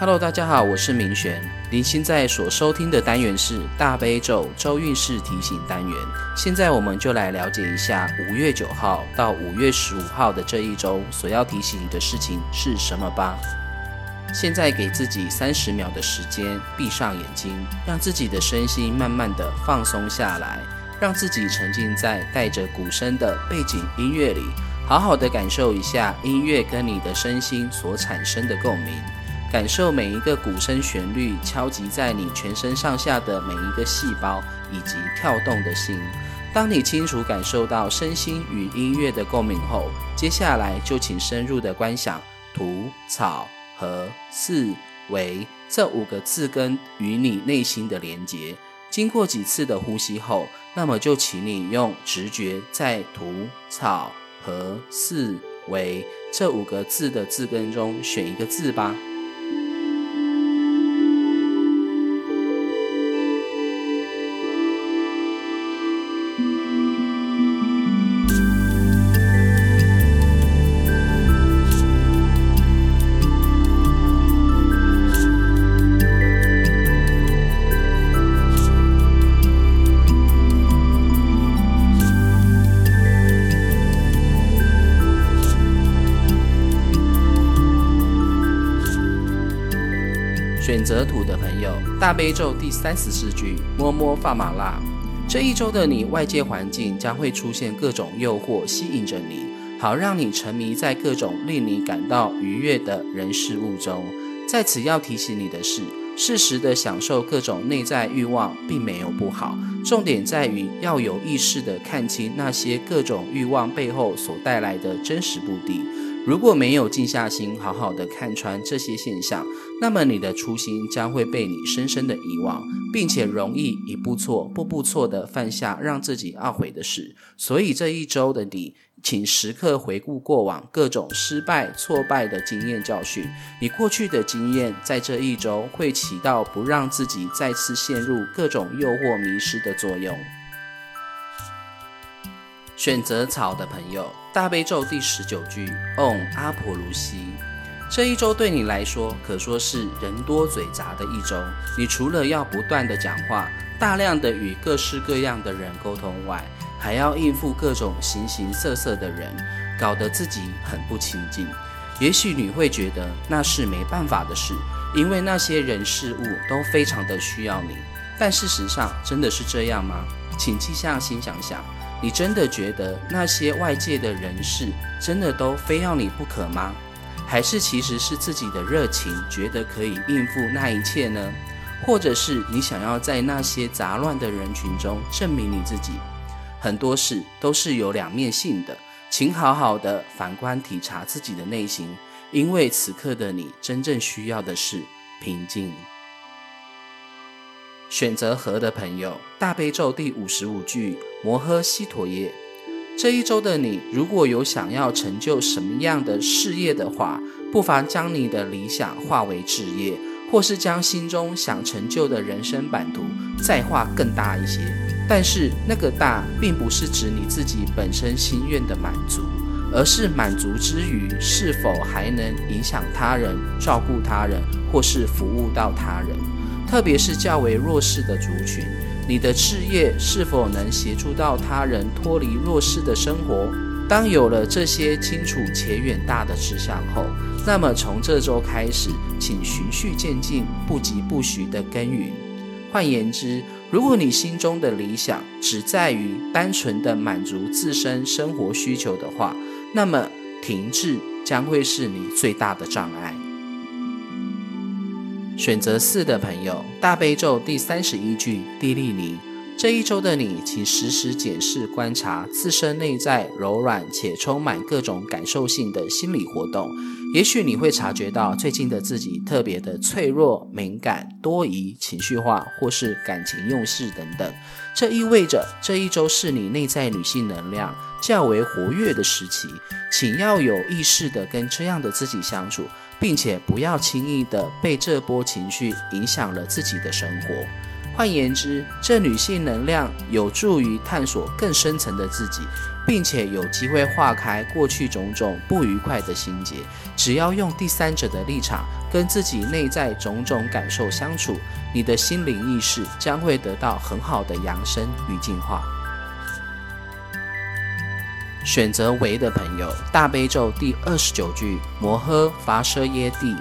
Hello，大家好，我是明璇。您现在所收听的单元是大悲咒周运势提醒单元。现在我们就来了解一下五月九号到五月十五号的这一周所要提醒你的事情是什么吧。现在给自己三十秒的时间，闭上眼睛，让自己的身心慢慢的放松下来，让自己沉浸在带着鼓声的背景音乐里，好好的感受一下音乐跟你的身心所产生的共鸣。感受每一个鼓声旋律敲击在你全身上下的每一个细胞以及跳动的心。当你清楚感受到身心与音乐的共鸣后，接下来就请深入的观想“土、草、和、四、为”这五个字根与你内心的连结。经过几次的呼吸后，那么就请你用直觉在“土、草、和、四、为”这五个字的字根中选一个字吧。泽土的朋友，大悲咒第三十四句，摸摸发麻辣。这一周的你，外界环境将会出现各种诱惑，吸引着你，好让你沉迷在各种令你感到愉悦的人事物中。在此要提醒你的是，适时的享受各种内在欲望，并没有不好。重点在于要有意识的看清那些各种欲望背后所带来的真实目的。如果没有静下心，好好的看穿这些现象，那么你的初心将会被你深深的遗忘，并且容易一步错、步步错的犯下让自己懊悔的事。所以这一周的你，请时刻回顾过往各种失败、挫败的经验教训。你过去的经验，在这一周会起到不让自己再次陷入各种诱惑、迷失的作用。选择草的朋友，大悲咒第十九句嗡阿婆卢西。这一周对你来说，可说是人多嘴杂的一周。你除了要不断的讲话，大量的与各式各样的人沟通外，还要应付各种形形色色的人，搞得自己很不亲近。也许你会觉得那是没办法的事，因为那些人事物都非常的需要你。但事实上，真的是这样吗？请记下心想想。你真的觉得那些外界的人事真的都非要你不可吗？还是其实是自己的热情觉得可以应付那一切呢？或者是你想要在那些杂乱的人群中证明你自己？很多事都是有两面性的，请好好的反观体察自己的内心，因为此刻的你真正需要的是平静。选择和的朋友，大悲咒第五十五句摩诃悉陀耶。这一周的你，如果有想要成就什么样的事业的话，不妨将你的理想化为职业，或是将心中想成就的人生版图再画更大一些。但是那个大，并不是指你自己本身心愿的满足，而是满足之余，是否还能影响他人、照顾他人，或是服务到他人。特别是较为弱势的族群，你的事业是否能协助到他人脱离弱势的生活？当有了这些清楚且远大的志向后，那么从这周开始，请循序渐进、不急不徐地耕耘。换言之，如果你心中的理想只在于单纯的满足自身生活需求的话，那么停滞将会是你最大的障碍。选择四的朋友，大悲咒第三十一句，地利尼。这一周的你，请时时检视、观察自身内在柔软且充满各种感受性的心理活动。也许你会察觉到最近的自己特别的脆弱、敏感、多疑、情绪化，或是感情用事等等。这意味着这一周是你内在女性能量较为活跃的时期，请要有意识的跟这样的自己相处。并且不要轻易的被这波情绪影响了自己的生活。换言之，这女性能量有助于探索更深层的自己，并且有机会化开过去种种不愉快的心结。只要用第三者的立场跟自己内在种种感受相处，你的心灵意识将会得到很好的扬升与进化。选择为的朋友，大悲咒第二十九句：摩诃伐舍耶帝。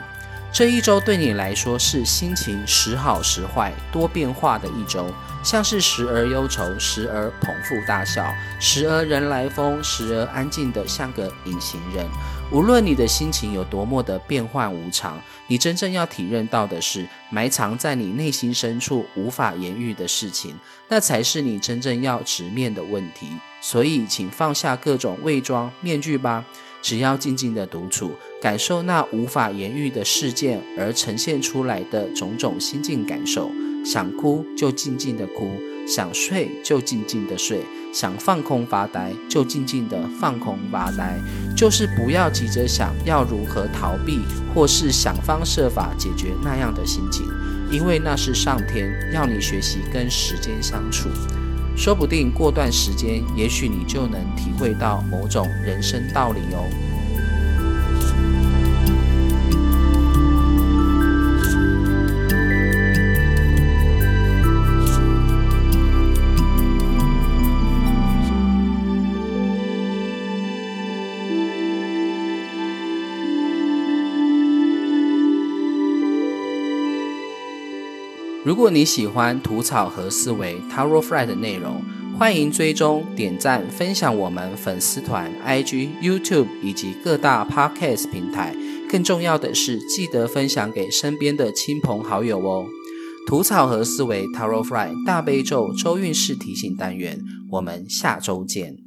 这一周对你来说是心情时好时坏、多变化的一周，像是时而忧愁，时而捧腹大笑，时而人来疯，时而安静的像个隐形人。无论你的心情有多么的变幻无常，你真正要体认到的是，埋藏在你内心深处无法言喻的事情，那才是你真正要直面的问题。所以，请放下各种伪装面具吧。只要静静的独处，感受那无法言喻的事件而呈现出来的种种心境感受。想哭就静静的哭，想睡就静静的睡，想放空发呆就静静地放空发呆。就是不要急着想要如何逃避，或是想方设法解决那样的心情，因为那是上天要你学习跟时间相处。说不定过段时间，也许你就能体会到某种人生道理哦。如果你喜欢吐草和思维 Taro Fry 的内容，欢迎追踪、点赞、分享我们粉丝团、IG、YouTube 以及各大 Podcast 平台。更重要的是，记得分享给身边的亲朋好友哦。吐草和思维 Taro Fry 大悲咒周运势提醒单元，我们下周见。